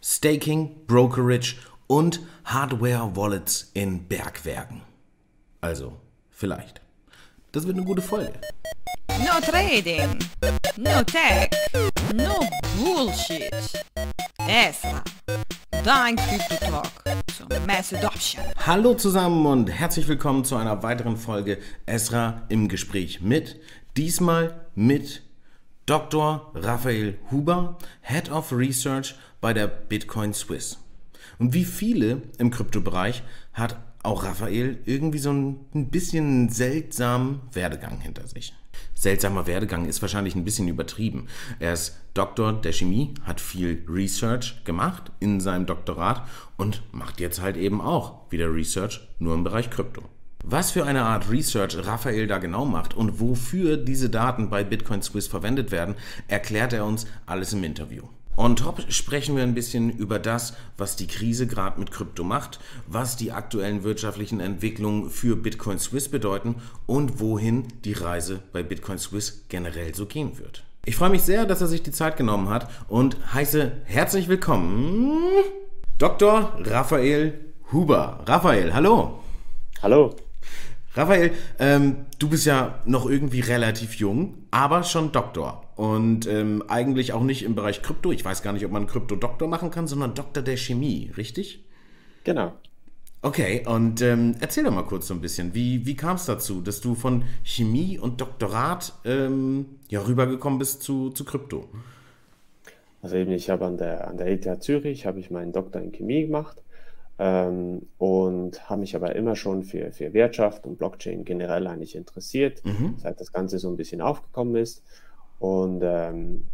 Staking, Brokerage und Hardware-Wallets in Bergwerken. Also, vielleicht. Das wird eine gute Folge. No trading, no tech, no bullshit. Esra, dein Crypto-Talk zum Mass Adoption. Hallo zusammen und herzlich willkommen zu einer weiteren Folge Esra im Gespräch mit, diesmal mit Dr. Raphael Huber, Head of Research bei der Bitcoin Swiss. Und wie viele im Kryptobereich hat auch Raphael irgendwie so ein bisschen seltsamen Werdegang hinter sich. Seltsamer Werdegang ist wahrscheinlich ein bisschen übertrieben. Er ist Doktor der Chemie, hat viel Research gemacht in seinem Doktorat und macht jetzt halt eben auch wieder Research nur im Bereich Krypto. Was für eine Art Research Raphael da genau macht und wofür diese Daten bei Bitcoin Swiss verwendet werden, erklärt er uns alles im Interview. On top sprechen wir ein bisschen über das, was die Krise gerade mit Krypto macht, was die aktuellen wirtschaftlichen Entwicklungen für Bitcoin Swiss bedeuten und wohin die Reise bei Bitcoin Swiss generell so gehen wird. Ich freue mich sehr, dass er sich die Zeit genommen hat und heiße herzlich willkommen Dr. Raphael Huber. Raphael, hallo. Hallo. Raphael, ähm, du bist ja noch irgendwie relativ jung, aber schon Doktor. Und ähm, eigentlich auch nicht im Bereich Krypto. Ich weiß gar nicht, ob man Krypto-Doktor machen kann, sondern Doktor der Chemie, richtig? Genau. Okay, und ähm, erzähl doch mal kurz so ein bisschen, wie, wie kam es dazu, dass du von Chemie und Doktorat ähm, ja, rübergekommen bist zu, zu Krypto? Also eben, ich habe an der, an der ETH Zürich, habe ich meinen Doktor in Chemie gemacht ähm, und habe mich aber immer schon für, für Wirtschaft und Blockchain generell eigentlich interessiert, mhm. seit das Ganze so ein bisschen aufgekommen ist. Und ähm,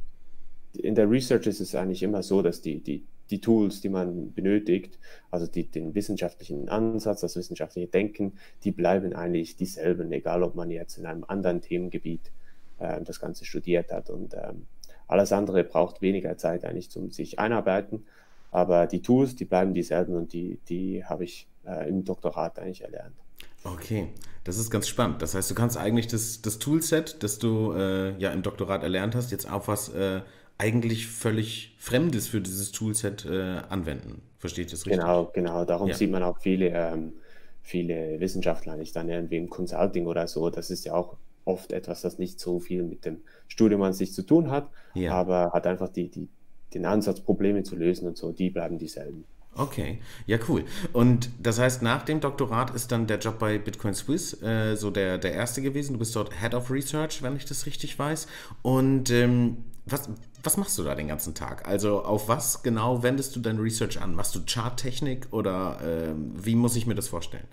in der Research ist es eigentlich immer so, dass die, die, die Tools, die man benötigt, also die, den wissenschaftlichen Ansatz, das wissenschaftliche Denken, die bleiben eigentlich dieselben, egal ob man jetzt in einem anderen Themengebiet äh, das Ganze studiert hat. Und ähm, alles andere braucht weniger Zeit eigentlich zum sich einarbeiten. Aber die Tools, die bleiben dieselben und die, die habe ich äh, im Doktorat eigentlich erlernt. Okay, das ist ganz spannend. Das heißt, du kannst eigentlich das, das Toolset, das du äh, ja im Doktorat erlernt hast, jetzt auf was äh, eigentlich völlig Fremdes für dieses Toolset äh, anwenden. Versteht das richtig? Genau, genau. Darum ja. sieht man auch viele, ähm, viele Wissenschaftler nicht dann irgendwie im Consulting oder so. Das ist ja auch oft etwas, das nicht so viel mit dem Studium an sich zu tun hat, ja. aber hat einfach die, die, den Ansatz, Probleme zu lösen und so, die bleiben dieselben. Okay, ja cool. Und das heißt, nach dem Doktorat ist dann der Job bei Bitcoin Swiss äh, so der, der erste gewesen. Du bist dort Head of Research, wenn ich das richtig weiß. Und ähm, was, was machst du da den ganzen Tag? Also auf was genau wendest du dein Research an? Machst du Charttechnik oder äh, wie muss ich mir das vorstellen?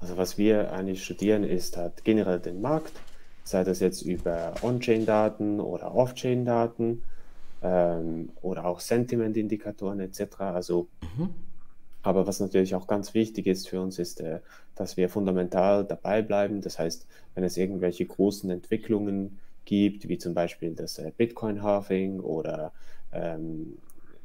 Also was wir eigentlich studieren ist halt generell den Markt, sei das jetzt über On-Chain-Daten oder Off-Chain-Daten ähm, oder auch Sentiment-Indikatoren etc. Also, mhm. aber was natürlich auch ganz wichtig ist für uns, ist, äh, dass wir fundamental dabei bleiben. Das heißt, wenn es irgendwelche großen Entwicklungen gibt, wie zum Beispiel das äh, Bitcoin-Halving oder ähm,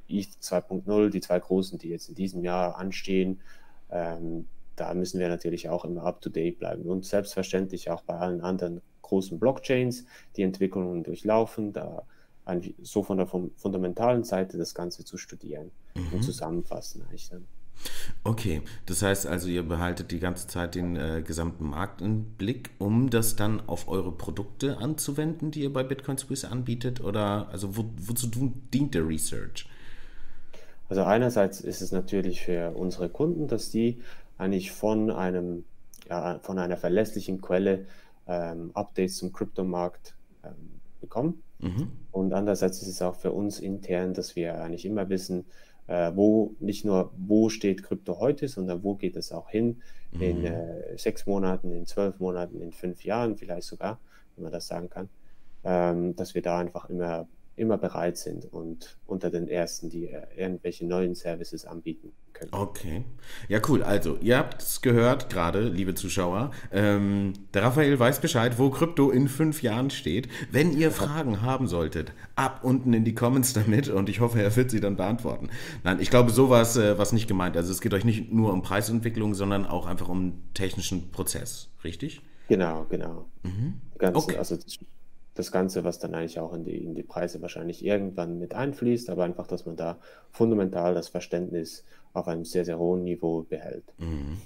ETH 2.0, die zwei großen, die jetzt in diesem Jahr anstehen, ähm, da müssen wir natürlich auch immer up-to-date bleiben und selbstverständlich auch bei allen anderen großen Blockchains die Entwicklungen durchlaufen. Da so von der fundamentalen Seite das Ganze zu studieren mhm. und zusammenfassen eigentlich dann. Okay, das heißt also, ihr behaltet die ganze Zeit den äh, gesamten Markt im Blick, um das dann auf eure Produkte anzuwenden, die ihr bei Bitcoin Swiss anbietet? Oder also wo, wozu dient der Research? Also einerseits ist es natürlich für unsere Kunden, dass die eigentlich von einem ja, von einer verlässlichen Quelle ähm, Updates zum Kryptomarkt ähm, bekommen. Mhm. Und andererseits ist es auch für uns intern, dass wir eigentlich immer wissen, äh, wo nicht nur, wo steht Krypto heute, sondern wo geht es auch hin mhm. in äh, sechs Monaten, in zwölf Monaten, in fünf Jahren vielleicht sogar, wenn man das sagen kann, ähm, dass wir da einfach immer immer bereit sind und unter den ersten, die äh, irgendwelche neuen Services anbieten können. Okay. Ja, cool. Also, ihr habt es gehört gerade, liebe Zuschauer. Ähm, der Raphael weiß Bescheid, wo Krypto in fünf Jahren steht. Wenn ihr Fragen haben solltet, ab unten in die Comments damit und ich hoffe, er wird sie dann beantworten. Nein, ich glaube, sowas äh, was nicht gemeint. Also, es geht euch nicht nur um Preisentwicklung, sondern auch einfach um technischen Prozess, richtig? Genau, genau. Mhm. Ganz, okay. Also, das Ganze, was dann eigentlich auch in die, in die Preise wahrscheinlich irgendwann mit einfließt, aber einfach, dass man da fundamental das Verständnis auf einem sehr, sehr hohen Niveau behält. Mhm.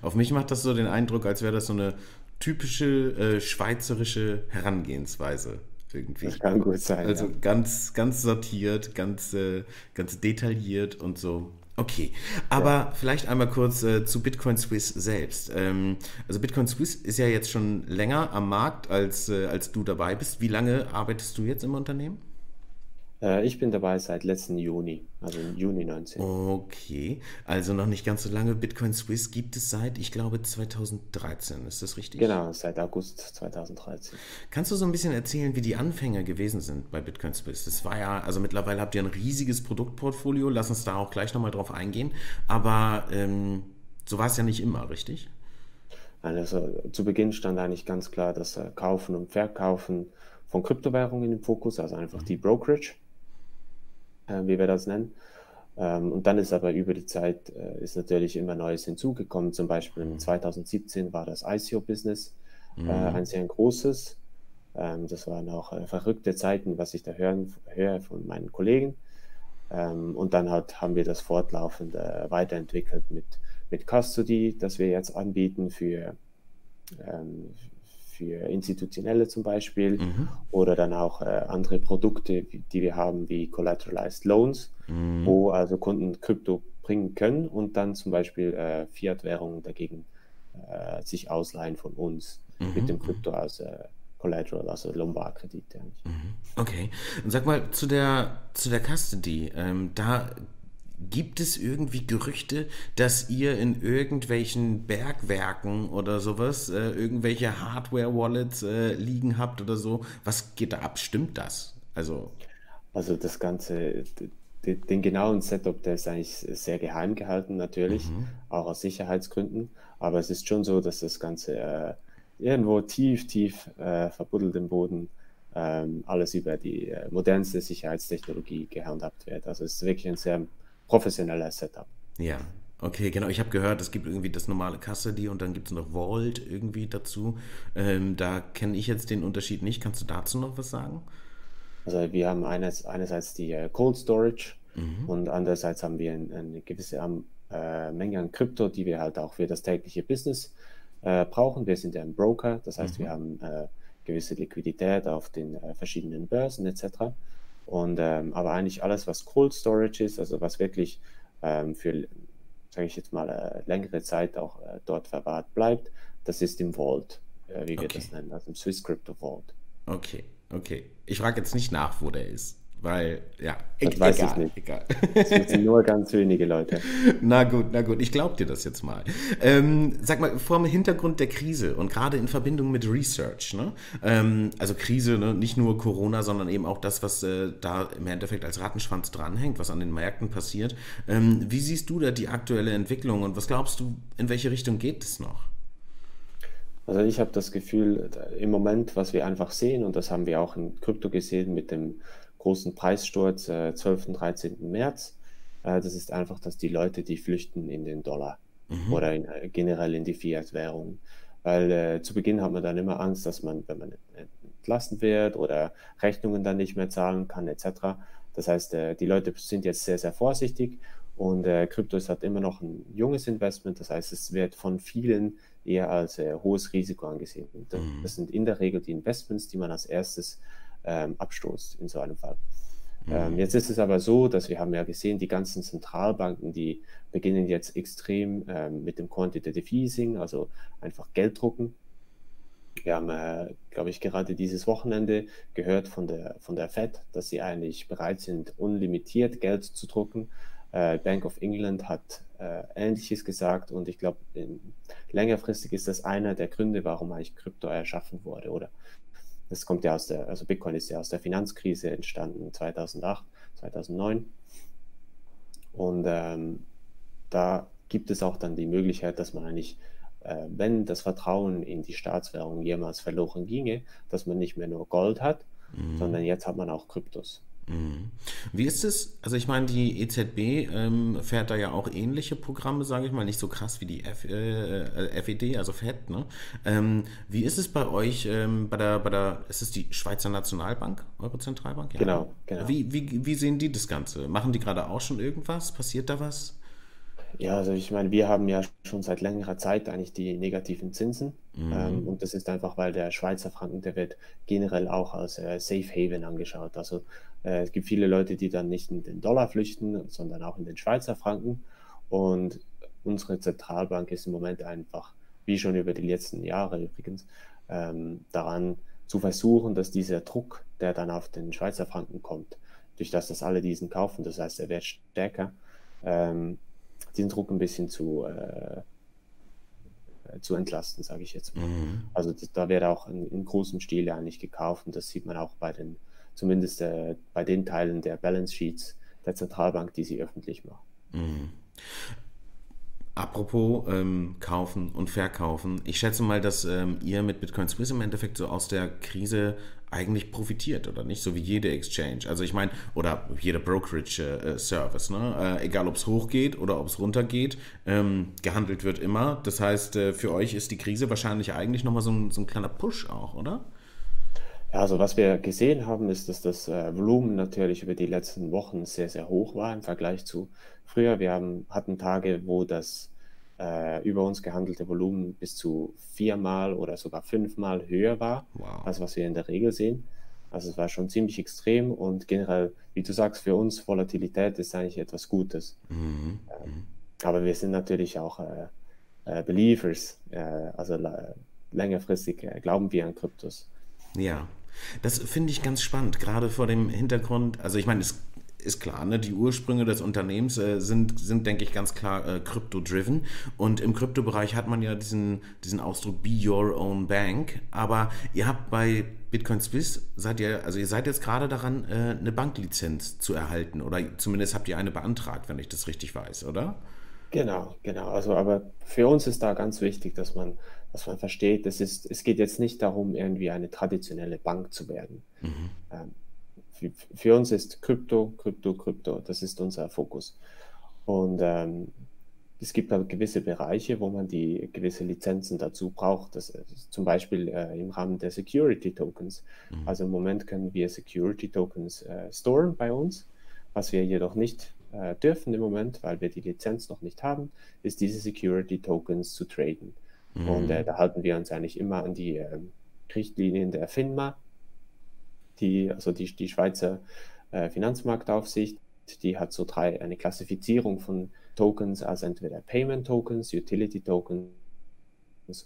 Auf mich macht das so den Eindruck, als wäre das so eine typische äh, schweizerische Herangehensweise irgendwie. Das kann gut sein. Also ja. ganz, ganz sortiert, ganz, äh, ganz detailliert und so. Okay, aber ja. vielleicht einmal kurz äh, zu Bitcoin Swiss selbst. Ähm, also Bitcoin Swiss ist ja jetzt schon länger am Markt, als, äh, als du dabei bist. Wie lange arbeitest du jetzt im Unternehmen? Äh, ich bin dabei seit letzten Juni, also Juni 19. Okay, also noch nicht ganz so lange. Bitcoin Swiss gibt es seit, ich glaube, 2013. Ist das richtig? Genau, seit August 2013. Kannst du so ein bisschen erzählen, wie die Anfänge gewesen sind bei Bitcoin Swiss? Das war ja, also mittlerweile habt ihr ein riesiges Produktportfolio. Lass uns da auch gleich nochmal drauf eingehen. Aber ähm, so war es ja nicht immer, richtig? Also zu Beginn stand eigentlich ganz klar das äh, Kaufen und Verkaufen von Kryptowährungen im Fokus, also einfach die Brokerage äh, wie wir das nennen. Ähm, und dann ist aber über die Zeit äh, ist natürlich immer Neues hinzugekommen. Zum Beispiel in 2017 war das ICO-Business äh, mhm. ein sehr großes. Ähm, das waren auch äh, verrückte Zeiten, was ich da hören, höre von meinen Kollegen. Ähm, und dann halt haben wir das fortlaufend äh, weiterentwickelt mit, mit Custody, das wir jetzt anbieten für, ähm, für Institutionelle zum Beispiel mhm. oder dann auch äh, andere Produkte, die wir haben, wie Collateralized Loans, mhm. wo also Kunden Krypto bringen können und dann zum Beispiel äh, Fiat-Währungen dagegen äh, sich ausleihen von uns mhm. mit dem Krypto als äh, Collateral, also Lombardkredite. Mhm. Okay. Und sag mal, zu der, zu der Custody, ähm, da Gibt es irgendwie Gerüchte, dass ihr in irgendwelchen Bergwerken oder sowas äh, irgendwelche Hardware-Wallets äh, liegen habt oder so? Was geht da ab? Stimmt das? Also, also das Ganze, den, genauen Setup, der ist eigentlich sehr geheim gehalten, natürlich, mhm. auch aus Sicherheitsgründen. Aber es ist schon so, dass das Ganze äh, irgendwo tief, tief äh, verbuddelt im Boden ähm, alles über die äh, modernste Sicherheitstechnologie gehandhabt wird. Also es ist wirklich ein sehr professioneller Setup. Ja, okay, genau. Ich habe gehört, es gibt irgendwie das normale Custody und dann gibt es noch Vault irgendwie dazu. Ähm, da kenne ich jetzt den Unterschied nicht. Kannst du dazu noch was sagen? Also wir haben eines, einerseits die äh, Cold Storage mhm. und andererseits haben wir ein, eine gewisse äh, Menge an Krypto, die wir halt auch für das tägliche Business äh, brauchen. Wir sind ja ein Broker, das heißt, mhm. wir haben äh, gewisse Liquidität auf den äh, verschiedenen Börsen etc. Und ähm, aber eigentlich alles, was Cold Storage ist, also was wirklich ähm, für, sage ich jetzt mal, äh, längere Zeit auch äh, dort verwahrt bleibt, das ist im Vault, äh, wie wir okay. das nennen, also im Swiss Crypto Vault. Okay, okay. Ich frage jetzt nicht nach, wo der ist. Weil, ja, das weiß egal, ich nicht. Egal. Das sind nur ganz wenige Leute. Na gut, na gut, ich glaube dir das jetzt mal. Ähm, sag mal, vor dem Hintergrund der Krise und gerade in Verbindung mit Research, ne? Ähm, also Krise, ne? nicht nur Corona, sondern eben auch das, was äh, da im Endeffekt als Rattenschwanz dranhängt, was an den Märkten passiert. Ähm, wie siehst du da die aktuelle Entwicklung und was glaubst du, in welche Richtung geht es noch? Also ich habe das Gefühl, im Moment, was wir einfach sehen, und das haben wir auch in Krypto gesehen mit dem großen Preissturz äh, 12. und 13. März. Äh, das ist einfach, dass die Leute, die flüchten in den Dollar mhm. oder in, äh, generell in die Fiat-Währung. Weil äh, zu Beginn hat man dann immer Angst, dass man, wenn man entlassen wird oder Rechnungen dann nicht mehr zahlen kann, etc. Das heißt, äh, die Leute sind jetzt sehr, sehr vorsichtig und äh, Krypto ist halt immer noch ein junges Investment. Das heißt, es wird von vielen eher als äh, hohes Risiko angesehen. Das, mhm. das sind in der Regel die Investments, die man als erstes ähm, abstoßt in so einem Fall. Mhm. Ähm, jetzt ist es aber so, dass wir haben ja gesehen, die ganzen Zentralbanken, die beginnen jetzt extrem ähm, mit dem Quantitative Easing, also einfach Geld drucken. Wir haben, äh, glaube ich, gerade dieses Wochenende gehört von der, von der Fed, dass sie eigentlich bereit sind, unlimitiert Geld zu drucken. Äh, Bank of England hat äh, Ähnliches gesagt und ich glaube, längerfristig ist das einer der Gründe, warum eigentlich Krypto erschaffen wurde oder das kommt ja aus der, also Bitcoin ist ja aus der Finanzkrise entstanden 2008, 2009. Und ähm, da gibt es auch dann die Möglichkeit, dass man eigentlich, äh, wenn das Vertrauen in die Staatswährung jemals verloren ginge, dass man nicht mehr nur Gold hat, mhm. sondern jetzt hat man auch Kryptos. Mhm. Wie ist es? Also ich meine, die EZB ähm, fährt da ja auch ähnliche Programme, sage ich mal, nicht so krass wie die F, äh, FED, also FED. Ne? Ähm, wie ist es bei euch, ähm, bei, der, bei der, ist es die Schweizer Nationalbank, eure Zentralbank? Ja. Genau, genau. Wie, wie, wie sehen die das Ganze? Machen die gerade auch schon irgendwas? Passiert da was? Ja, also ich meine, wir haben ja schon seit längerer Zeit eigentlich die negativen Zinsen. Mhm. Ähm, und das ist einfach, weil der Schweizer Franken, der wird generell auch als äh, Safe Haven angeschaut. Also äh, es gibt viele Leute, die dann nicht in den Dollar flüchten, sondern auch in den Schweizer Franken. Und unsere Zentralbank ist im Moment einfach, wie schon über die letzten Jahre übrigens, ähm, daran zu versuchen, dass dieser Druck, der dann auf den Schweizer Franken kommt, durch das, dass alle diesen kaufen, das heißt, er wird stärker, ähm, diesen Druck ein bisschen zu, äh, zu entlasten, sage ich jetzt mal. Mhm. Also das, da wird auch in, in großem Stil eigentlich gekauft und das sieht man auch bei den, zumindest äh, bei den Teilen der Balance Sheets der Zentralbank, die sie öffentlich machen. Mhm. Apropos ähm, kaufen und verkaufen, ich schätze mal, dass ähm, ihr mit Bitcoin Swiss im Endeffekt so aus der Krise eigentlich profitiert, oder nicht? So wie jede Exchange. Also ich meine, oder jeder Brokerage-Service, äh, ne? Äh, egal ob es hochgeht oder ob es runtergeht, ähm, gehandelt wird immer. Das heißt, äh, für euch ist die Krise wahrscheinlich eigentlich nochmal so ein, so ein kleiner Push auch, oder? Ja, also was wir gesehen haben, ist, dass das äh, Volumen natürlich über die letzten Wochen sehr, sehr hoch war im Vergleich zu früher. Wir haben, hatten Tage, wo das äh, über uns gehandelte Volumen bis zu viermal oder sogar fünfmal höher war, wow. als was wir in der Regel sehen. Also es war schon ziemlich extrem und generell, wie du sagst, für uns Volatilität ist eigentlich etwas Gutes. Mhm. Ähm, aber wir sind natürlich auch äh, äh, Believers, äh, also längerfristig äh, glauben wir an Kryptos. Ja, das finde ich ganz spannend, gerade vor dem Hintergrund. Also, ich meine, es ist klar, ne? die Ursprünge des Unternehmens äh, sind, sind, denke ich, ganz klar äh, crypto-driven. Und im Kryptobereich hat man ja diesen, diesen Ausdruck Be Your Own Bank. Aber ihr habt bei Bitcoin Swiss, seid ihr, also ihr seid jetzt gerade daran, äh, eine Banklizenz zu erhalten. Oder zumindest habt ihr eine beantragt, wenn ich das richtig weiß, oder? Genau, genau. Also, aber für uns ist da ganz wichtig, dass man, dass man versteht, es, ist, es geht jetzt nicht darum, irgendwie eine traditionelle Bank zu werden. Mhm. Ähm, für, für, uns ist Krypto, Krypto, Krypto, das ist unser Fokus. Und ähm, es gibt aber gewisse Bereiche, wo man die gewisse Lizenzen dazu braucht. Das ist zum Beispiel äh, im Rahmen der Security Tokens. Mhm. Also im Moment können wir Security Tokens äh, storen bei uns. Was wir jedoch nicht äh, dürfen im Moment, weil wir die Lizenz noch nicht haben, ist diese Security Tokens zu traden. Mhm. Und äh, da halten wir uns eigentlich immer an die äh, Richtlinien der FINMA, die, also die, die Schweizer äh, Finanzmarktaufsicht, die hat so drei, eine Klassifizierung von Tokens als entweder Payment Tokens, Utility Tokens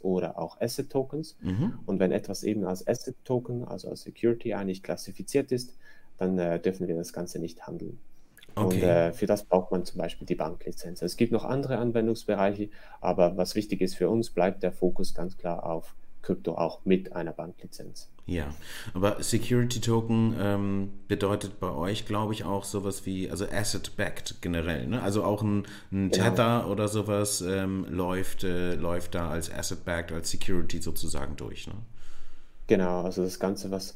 oder auch Asset Tokens. Mhm. Und wenn etwas eben als Asset Token, also als Security eigentlich klassifiziert ist, dann äh, dürfen wir das Ganze nicht handeln. Okay. Und äh, für das braucht man zum Beispiel die Banklizenz. Es gibt noch andere Anwendungsbereiche, aber was wichtig ist für uns, bleibt der Fokus ganz klar auf Krypto auch mit einer Banklizenz. Ja, aber Security Token ähm, bedeutet bei euch, glaube ich, auch sowas wie, also Asset-Backed generell. Ne? Also auch ein, ein genau. Tether oder sowas ähm, läuft, äh, läuft da als Asset-Backed, als Security sozusagen durch. Ne? Genau, also das Ganze, was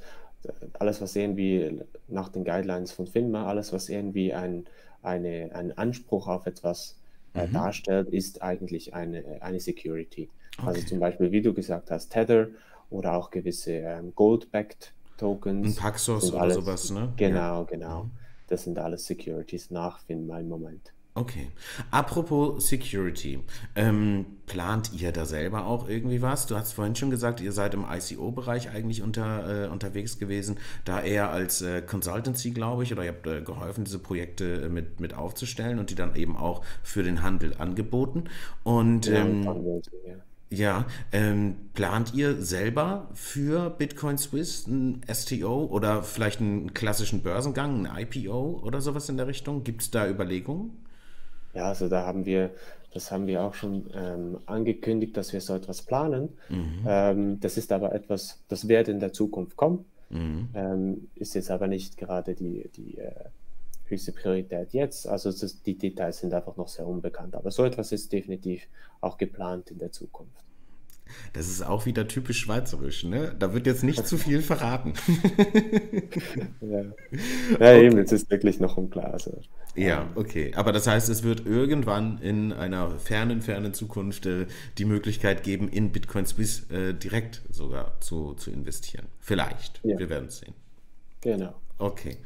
alles, was irgendwie nach den Guidelines von FINMA, alles, was irgendwie ein, eine, einen Anspruch auf etwas äh, mhm. darstellt, ist eigentlich eine, eine Security. Also okay. Also zum Beispiel, wie du gesagt hast, Tether oder auch gewisse ähm, Gold-backed Tokens. Ein Paxos oder alles, sowas, ne? Genau, ja. genau. Mhm. Das sind alles Securities nach FINMA im Moment. Okay. Apropos Security, ähm, plant ihr da selber auch irgendwie was? Du hast vorhin schon gesagt, ihr seid im ICO-Bereich eigentlich unter, äh, unterwegs gewesen, da eher als äh, Consultancy, glaube ich, oder ihr habt äh, geholfen, diese Projekte äh, mit, mit aufzustellen und die dann eben auch für den Handel angeboten. Und ja, ähm, ja. Ja, ähm, plant ihr selber für Bitcoin Swiss ein STO oder vielleicht einen klassischen Börsengang, ein IPO oder sowas in der Richtung? Gibt es da Überlegungen? Ja, also da haben wir, das haben wir auch schon ähm, angekündigt, dass wir so etwas planen. Mhm. Ähm, das ist aber etwas, das wird in der Zukunft kommen, mhm. ähm, ist jetzt aber nicht gerade die, die äh, höchste Priorität jetzt. Also ist, die Details sind einfach noch sehr unbekannt. Aber so etwas ist definitiv auch geplant in der Zukunft. Das ist auch wieder typisch schweizerisch, ne? Da wird jetzt nicht zu viel verraten. ja, ja eben, jetzt ist wirklich noch unklar. Also, ja, okay. Aber das heißt, es wird irgendwann in einer fernen, fernen Zukunft äh, die Möglichkeit geben, in Bitcoin Swiss äh, direkt sogar zu, zu investieren. Vielleicht. Ja. Wir werden es sehen. Genau. Okay.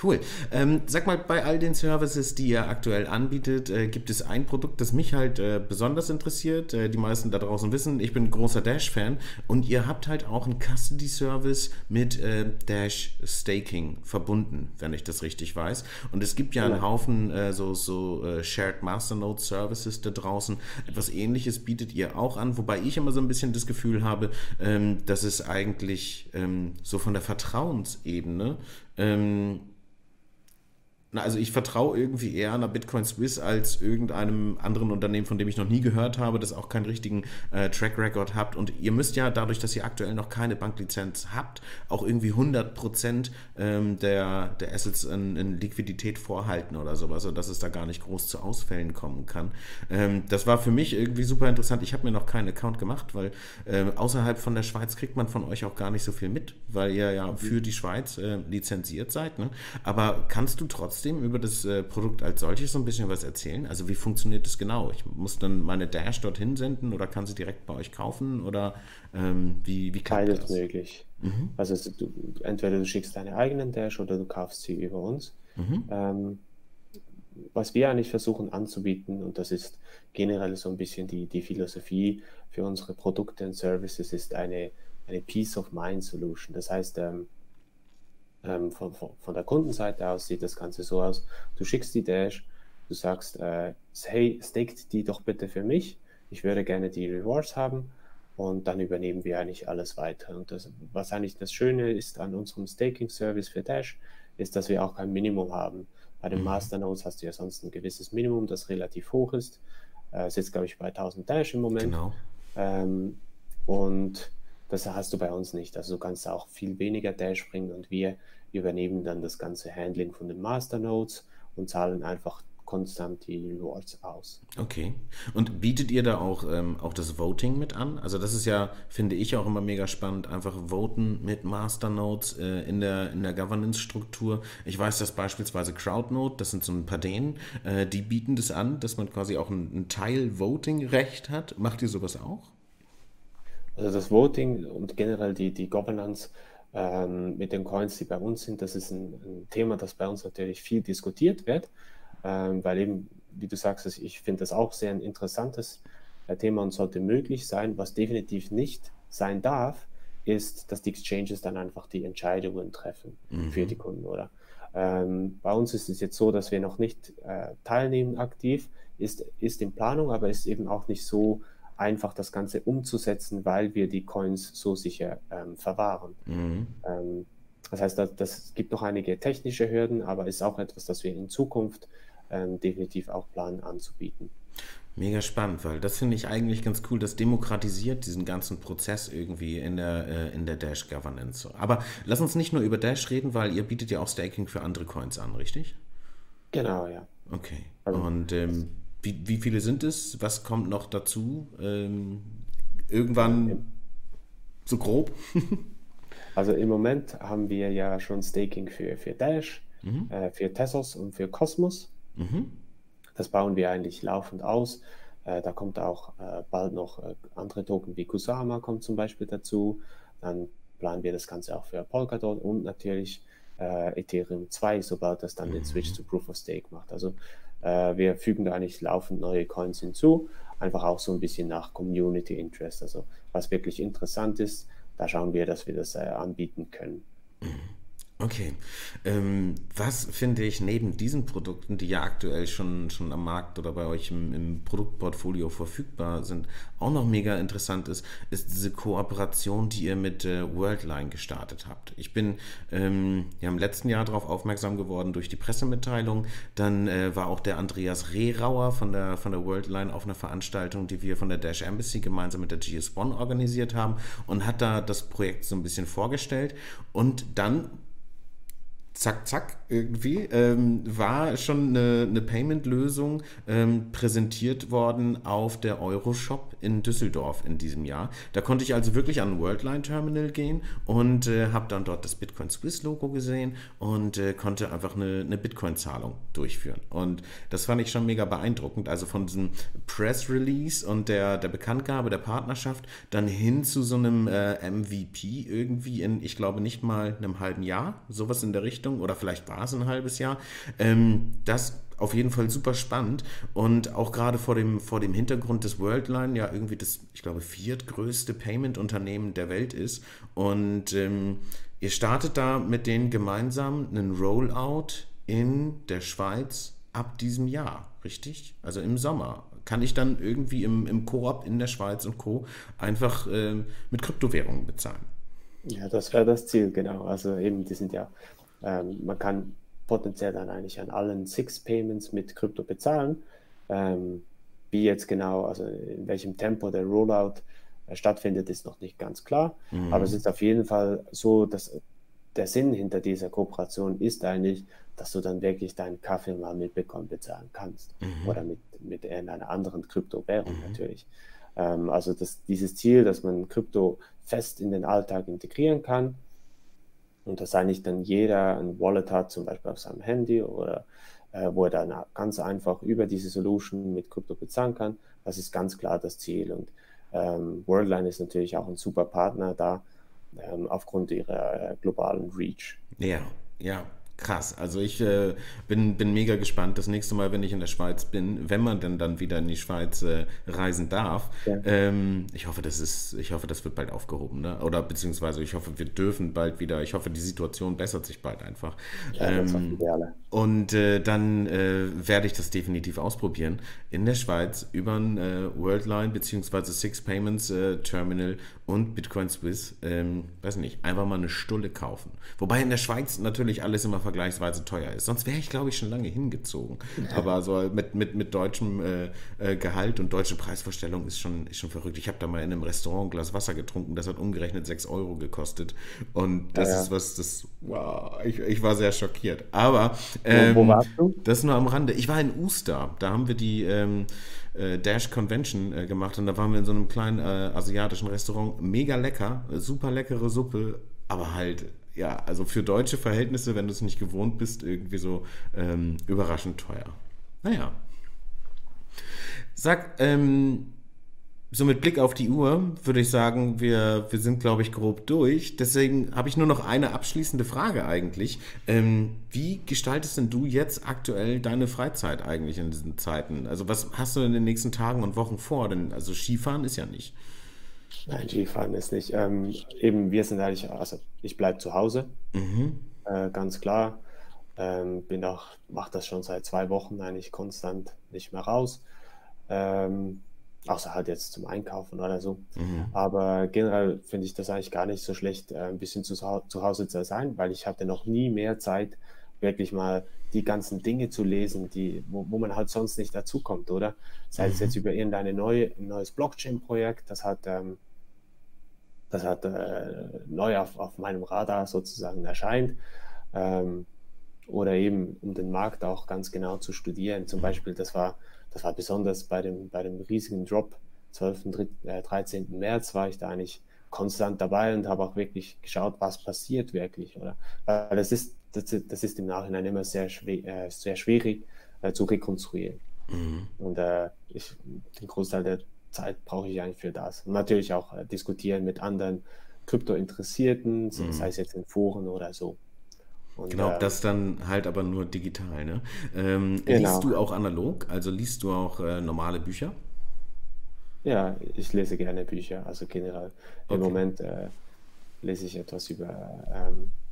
Cool. Ähm, sag mal, bei all den Services, die ihr aktuell anbietet, äh, gibt es ein Produkt, das mich halt äh, besonders interessiert. Äh, die meisten da draußen wissen, ich bin ein großer Dash-Fan und ihr habt halt auch einen Custody-Service mit äh, Dash Staking verbunden, wenn ich das richtig weiß. Und es gibt ja einen Haufen äh, so, so äh, Shared Masternode Services da draußen. Etwas ähnliches bietet ihr auch an, wobei ich immer so ein bisschen das Gefühl habe, ähm, dass es eigentlich ähm, so von der Vertrauensebene ähm, na, also ich vertraue irgendwie eher einer Bitcoin Swiss als irgendeinem anderen Unternehmen, von dem ich noch nie gehört habe, das auch keinen richtigen äh, Track Record habt. Und ihr müsst ja dadurch, dass ihr aktuell noch keine Banklizenz habt, auch irgendwie 100 Prozent ähm, der, der Assets in, in, Liquidität vorhalten oder sowas, sodass es da gar nicht groß zu Ausfällen kommen kann. Ähm, das war für mich irgendwie super interessant. Ich habe mir noch keinen Account gemacht, weil äh, außerhalb von der Schweiz kriegt man von euch auch gar nicht so viel mit, weil ihr ja für die Schweiz äh, lizenziert seid. Ne? Aber kannst du trotzdem trotzdem über das äh, Produkt als solches so ein bisschen was erzählen? Also wie funktioniert das genau? Ich muss dann meine Dash dorthin senden oder kann sie direkt bei euch kaufen oder ähm, wie, wie klappt Beides das? möglich. Mhm. Also du, entweder du schickst deine eigenen Dash oder du kaufst sie über uns. Mhm. Ähm, was wir eigentlich versuchen anzubieten, und das ist generell so ein bisschen die, die Philosophie für unsere Produkte und Services, ist eine, eine Peace of Mind Solution. Das heißt, ähm, ähm, von, von, von, der Kundenseite aus sieht das Ganze so aus. Du schickst die Dash, du sagst, äh, hey, staked die doch bitte für mich. Ich würde gerne die Rewards haben und dann übernehmen wir eigentlich alles weiter. Und das, was eigentlich das Schöne ist an unserem Staking-Service für Dash, ist, dass wir auch kein Minimum haben. Bei den mhm. Masternodes hast du ja sonst ein gewisses Minimum, das relativ hoch ist. Äh, ist jetzt, glaube ich, bei 1000 Dash im Moment. Genau. Ähm, und das hast du bei uns nicht. Also du kannst auch viel weniger Dash bringen und wir übernehmen dann das ganze Handling von den Masternodes und zahlen einfach konstant die Rewards aus. Okay. Und bietet ihr da auch, ähm, auch das Voting mit an? Also das ist ja, finde ich auch immer mega spannend, einfach voten mit Masternodes äh, in der, in der Governance-Struktur. Ich weiß, dass beispielsweise CrowdNode, das sind so ein paar Dänen, äh, die bieten das an, dass man quasi auch ein, ein Teil Voting-Recht hat. Macht ihr sowas auch? Also das Voting und generell die, die Governance ähm, mit den Coins, die bei uns sind, das ist ein, ein Thema, das bei uns natürlich viel diskutiert wird, ähm, weil eben, wie du sagst, ich finde das auch sehr ein interessantes äh, Thema und sollte möglich sein. Was definitiv nicht sein darf, ist, dass die Exchanges dann einfach die Entscheidungen treffen mhm. für die Kunden, oder? Ähm, bei uns ist es jetzt so, dass wir noch nicht äh, teilnehmen aktiv, ist, ist in Planung, aber ist eben auch nicht so einfach das Ganze umzusetzen, weil wir die Coins so sicher ähm, verwahren. Mhm. Ähm, das heißt, das, das, gibt noch einige technische Hürden, aber ist auch etwas, das wir in Zukunft ähm, definitiv auch planen anzubieten. Mega spannend, weil das finde ich eigentlich ganz cool. Das demokratisiert diesen ganzen Prozess irgendwie in der, äh, in der Dash Governance. Aber lass uns nicht nur über Dash reden, weil ihr bietet ja auch Staking für andere Coins an, richtig? Genau, ja. Okay. Also, Und ähm, wie, wie viele sind es? Was kommt noch dazu? Ähm, irgendwann so grob? also im Moment haben wir ja schon Staking für, für Dash, mhm. äh, für Tessos und für Cosmos. Mhm. Das bauen wir eigentlich laufend aus. Äh, da kommt auch äh, bald noch äh, andere Token wie Kusama kommt zum Beispiel dazu. Dann planen wir das Ganze auch für Polkadot und natürlich äh, Ethereum 2, sobald das dann mhm. den Switch zu Proof of Stake macht. Also äh, wir fügen da eigentlich laufend neue Coins hinzu, einfach auch so ein bisschen nach Community Interest. Also was wirklich interessant ist, da schauen wir, dass wir das äh, anbieten können. Mhm. Okay. Ähm, was finde ich neben diesen Produkten, die ja aktuell schon, schon am Markt oder bei euch im, im, Produktportfolio verfügbar sind, auch noch mega interessant ist, ist diese Kooperation, die ihr mit äh, Worldline gestartet habt. Ich bin ähm, ja im letzten Jahr darauf aufmerksam geworden durch die Pressemitteilung. Dann äh, war auch der Andreas Rehrauer von der, von der Worldline auf einer Veranstaltung, die wir von der Dash Embassy gemeinsam mit der GS1 organisiert haben und hat da das Projekt so ein bisschen vorgestellt. Und dann zack, zack, irgendwie, ähm, war schon eine, eine Payment-Lösung ähm, präsentiert worden auf der Euroshop in Düsseldorf in diesem Jahr. Da konnte ich also wirklich an ein Worldline Terminal gehen und äh, habe dann dort das Bitcoin Swiss Logo gesehen und äh, konnte einfach eine, eine Bitcoin-Zahlung durchführen. Und das fand ich schon mega beeindruckend. Also von diesem Press Release und der, der Bekanntgabe der Partnerschaft dann hin zu so einem äh, MVP irgendwie in, ich glaube, nicht mal einem halben Jahr, sowas in der Richtung. Richtung oder vielleicht war es ein halbes Jahr. Ähm, das auf jeden Fall super spannend und auch gerade vor dem, vor dem Hintergrund des Worldline ja irgendwie das, ich glaube, viertgrößte Payment-Unternehmen der Welt ist. Und ähm, ihr startet da mit denen gemeinsam einen Rollout in der Schweiz ab diesem Jahr, richtig? Also im Sommer. Kann ich dann irgendwie im, im Koop in der Schweiz und Co. einfach äh, mit Kryptowährungen bezahlen? Ja, das wäre das Ziel, genau. Also eben, die sind ja ähm, man kann potenziell dann eigentlich an allen Six Payments mit Krypto bezahlen. Ähm, wie jetzt genau, also in welchem Tempo der Rollout äh, stattfindet, ist noch nicht ganz klar. Mhm. Aber es ist auf jeden Fall so, dass der Sinn hinter dieser Kooperation ist eigentlich, dass du dann wirklich deinen Kaffee mal mit Bitcoin bezahlen kannst. Mhm. Oder mit, mit einer anderen Kryptowährung mhm. natürlich. Ähm, also das, dieses Ziel, dass man Krypto fest in den Alltag integrieren kann, und dass eigentlich dann jeder ein Wallet hat, zum Beispiel auf seinem Handy oder äh, wo er dann ganz einfach über diese Solution mit Krypto bezahlen kann. Das ist ganz klar das Ziel. Und ähm, Worldline ist natürlich auch ein super Partner da ähm, aufgrund ihrer äh, globalen Reach. Ja, ja, Krass, also ich äh, bin, bin mega gespannt. Das nächste Mal, wenn ich in der Schweiz bin, wenn man denn dann wieder in die Schweiz äh, reisen darf. Ja. Ähm, ich hoffe, das ist, ich hoffe, das wird bald aufgehoben, ne? Oder beziehungsweise ich hoffe, wir dürfen bald wieder. Ich hoffe, die Situation bessert sich bald einfach. Ja, ähm, und äh, dann äh, werde ich das definitiv ausprobieren in der Schweiz über ein äh, Worldline beziehungsweise Six Payments äh, Terminal und Bitcoin Swiss. Ähm, weiß nicht, einfach mal eine Stulle kaufen. Wobei in der Schweiz natürlich alles immer vergleichsweise teuer ist. Sonst wäre ich, glaube ich, schon lange hingezogen. Aber so mit, mit, mit deutschem äh, äh, Gehalt und deutschen Preisvorstellung ist schon, ist schon verrückt. Ich habe da mal in einem Restaurant ein Glas Wasser getrunken, das hat umgerechnet 6 Euro gekostet. Und das ja, ja. ist was, das, wow, ich, ich war sehr schockiert. Aber ähm, wo, wo ähm, warst du? Das nur am Rande. Ich war in Uster, da haben wir die ähm, äh, Dash Convention äh, gemacht und da waren wir in so einem kleinen äh, asiatischen Restaurant. Mega lecker, super leckere Suppe, aber halt ja, also für deutsche Verhältnisse, wenn du es nicht gewohnt bist, irgendwie so ähm, überraschend teuer. Naja. Sag, ähm, so mit Blick auf die Uhr würde ich sagen, wir, wir sind, glaube ich, grob durch. Deswegen habe ich nur noch eine abschließende Frage eigentlich. Ähm, wie gestaltest denn du jetzt aktuell deine Freizeit eigentlich in diesen Zeiten? Also was hast du in den nächsten Tagen und Wochen vor? Denn also Skifahren ist ja nicht. Nein, Skifahren ist nicht. Ähm, eben, wir sind eigentlich, also ich bleibe zu Hause, mhm. äh, ganz klar. Ähm, bin auch, mache das schon seit zwei Wochen eigentlich konstant nicht mehr raus. Ähm, außer halt jetzt zum Einkaufen oder so. Mhm. Aber generell finde ich das eigentlich gar nicht so schlecht, äh, ein bisschen zu, zu Hause zu sein, weil ich hatte noch nie mehr Zeit, wirklich mal die ganzen Dinge zu lesen, die, wo, wo man halt sonst nicht dazukommt, oder? Sei mhm. es jetzt über irgendein neue, neues Blockchain-Projekt, das hat ähm, das hat äh, neu auf, auf meinem Radar sozusagen erscheint. Ähm, oder eben um den Markt auch ganz genau zu studieren. Zum Beispiel, das war, das war besonders bei dem, bei dem riesigen Drop 12. und äh, 13. März war ich da eigentlich konstant dabei und habe auch wirklich geschaut, was passiert wirklich. Oder? Weil das ist, das, das ist im Nachhinein immer sehr, schwer, äh, sehr schwierig äh, zu rekonstruieren. Mhm. Und äh, ich, den Großteil der Zeit brauche ich eigentlich für das. Und natürlich auch äh, diskutieren mit anderen Krypto-Interessierten, mhm. sei es jetzt in Foren oder so. Und, genau, äh, das dann halt aber nur digital. Ne? Ähm, genau. Liest du auch analog? Also liest du auch äh, normale Bücher? Ja, ich lese gerne Bücher. Also generell okay. im Moment äh, lese ich etwas über, ähm, äh,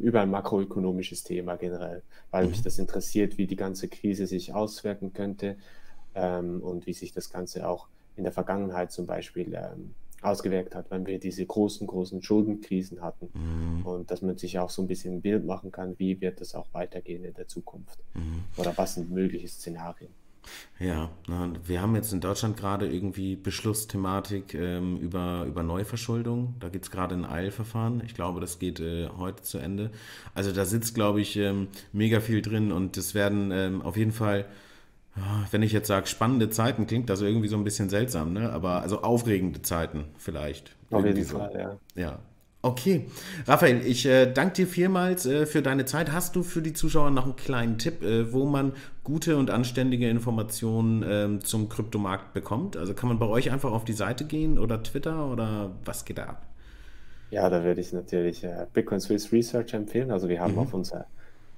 über ein makroökonomisches Thema generell, weil mhm. mich das interessiert, wie die ganze Krise sich auswirken könnte ähm, und wie sich das Ganze auch in der Vergangenheit zum Beispiel ähm, ausgewirkt hat, wenn wir diese großen, großen Schuldenkrisen hatten. Mhm. Und dass man sich auch so ein bisschen ein Bild machen kann, wie wird es auch weitergehen in der Zukunft. Mhm. Oder was sind mögliche Szenarien. Ja, na, wir haben jetzt in Deutschland gerade irgendwie Beschlussthematik ähm, über, über Neuverschuldung. Da gibt es gerade ein Eilverfahren. Ich glaube, das geht äh, heute zu Ende. Also da sitzt, glaube ich, ähm, mega viel drin und es werden ähm, auf jeden Fall, ja, wenn ich jetzt sage, spannende Zeiten, klingt das irgendwie so ein bisschen seltsam, ne? Aber also aufregende Zeiten vielleicht. Auf Irgendwie jeden so. Fall, ja. Ja. Okay. Raphael, ich äh, danke dir vielmals äh, für deine Zeit. Hast du für die Zuschauer noch einen kleinen Tipp, äh, wo man gute und anständige Informationen ähm, zum Kryptomarkt bekommt? Also kann man bei euch einfach auf die Seite gehen oder Twitter oder was geht da ab? Ja, da würde ich natürlich äh, Bitcoin Swiss Research empfehlen. Also wir haben Mhm. auf unserer,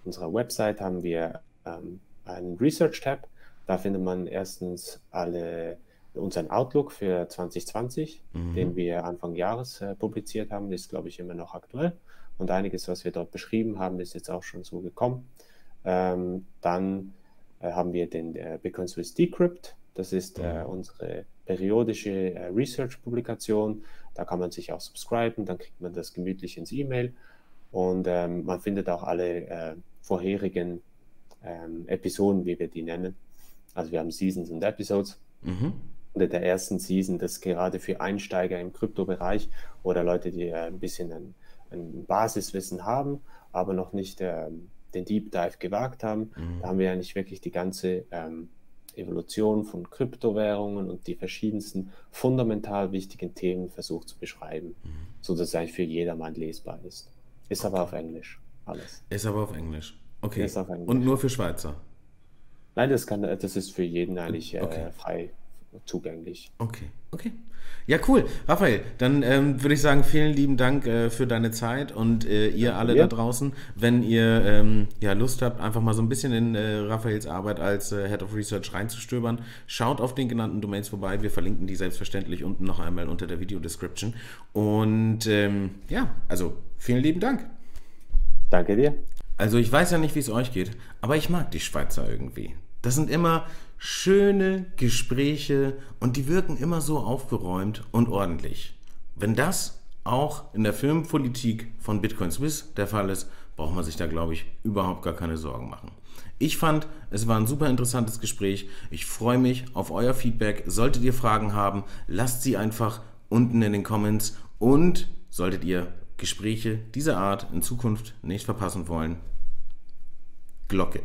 unserer Website haben wir ähm, einen Research-Tab. Da findet man erstens alle unseren Outlook für 2020, Mhm. den wir Anfang Jahres äh, publiziert haben, ist, glaube ich, immer noch aktuell. Und einiges, was wir dort beschrieben haben, ist jetzt auch schon so gekommen. Ähm, dann äh, haben wir den äh, Bitcoin Swiss Decrypt. Das ist äh, unsere periodische äh, Research-Publikation. Da kann man sich auch subscriben, dann kriegt man das gemütlich ins E-Mail. Und ähm, man findet auch alle äh, vorherigen ähm, Episoden, wie wir die nennen. Also wir haben Seasons und Episodes. Mhm. In der ersten Season, das gerade für Einsteiger im Kryptobereich oder Leute, die äh, ein bisschen ein, ein Basiswissen haben, aber noch nicht ähm, den Deep Dive gewagt haben, da haben wir eigentlich wirklich die ganze ähm, Evolution von Kryptowährungen und die verschiedensten fundamental wichtigen Themen versucht zu beschreiben, sodass es eigentlich für jedermann lesbar ist. Ist aber auf Englisch alles. Ist aber auf Englisch. Okay. Auf Englisch. Und nur für Schweizer. Nein, das, kann, das ist für jeden eigentlich äh, Okay. frei zugänglich. Okay, okay. Ja, cool. Raphael, dann ähm, würde ich sagen, vielen lieben Dank äh, für deine Zeit und äh, ihr alle dir. da draußen. Wenn ihr ähm, ja, Lust habt, einfach mal so ein bisschen in äh, Raphaels Arbeit als äh, Head of Research reinzustöbern, schaut auf den genannten Domains vorbei. Wir verlinken die selbstverständlich unten noch einmal unter der Videodescription. Und ähm, ja, also vielen lieben Dank. Danke dir. Also ich weiß ja nicht, wie es euch geht, aber ich mag die Schweizer irgendwie. Das sind immer schöne Gespräche und die wirken immer so aufgeräumt und ordentlich. Wenn das auch in der Firmenpolitik von Bitcoin Swiss der Fall ist, braucht man sich da, glaube ich, überhaupt gar keine Sorgen machen. Ich fand, es war ein super interessantes Gespräch. Ich freue mich auf euer Feedback. Solltet ihr Fragen haben, lasst sie einfach unten in den Comments und solltet ihr Gespräche dieser Art in Zukunft nicht verpassen wollen, Glocke.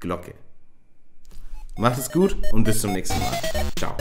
Glocke. Macht es gut und bis zum nächsten Mal. Ciao.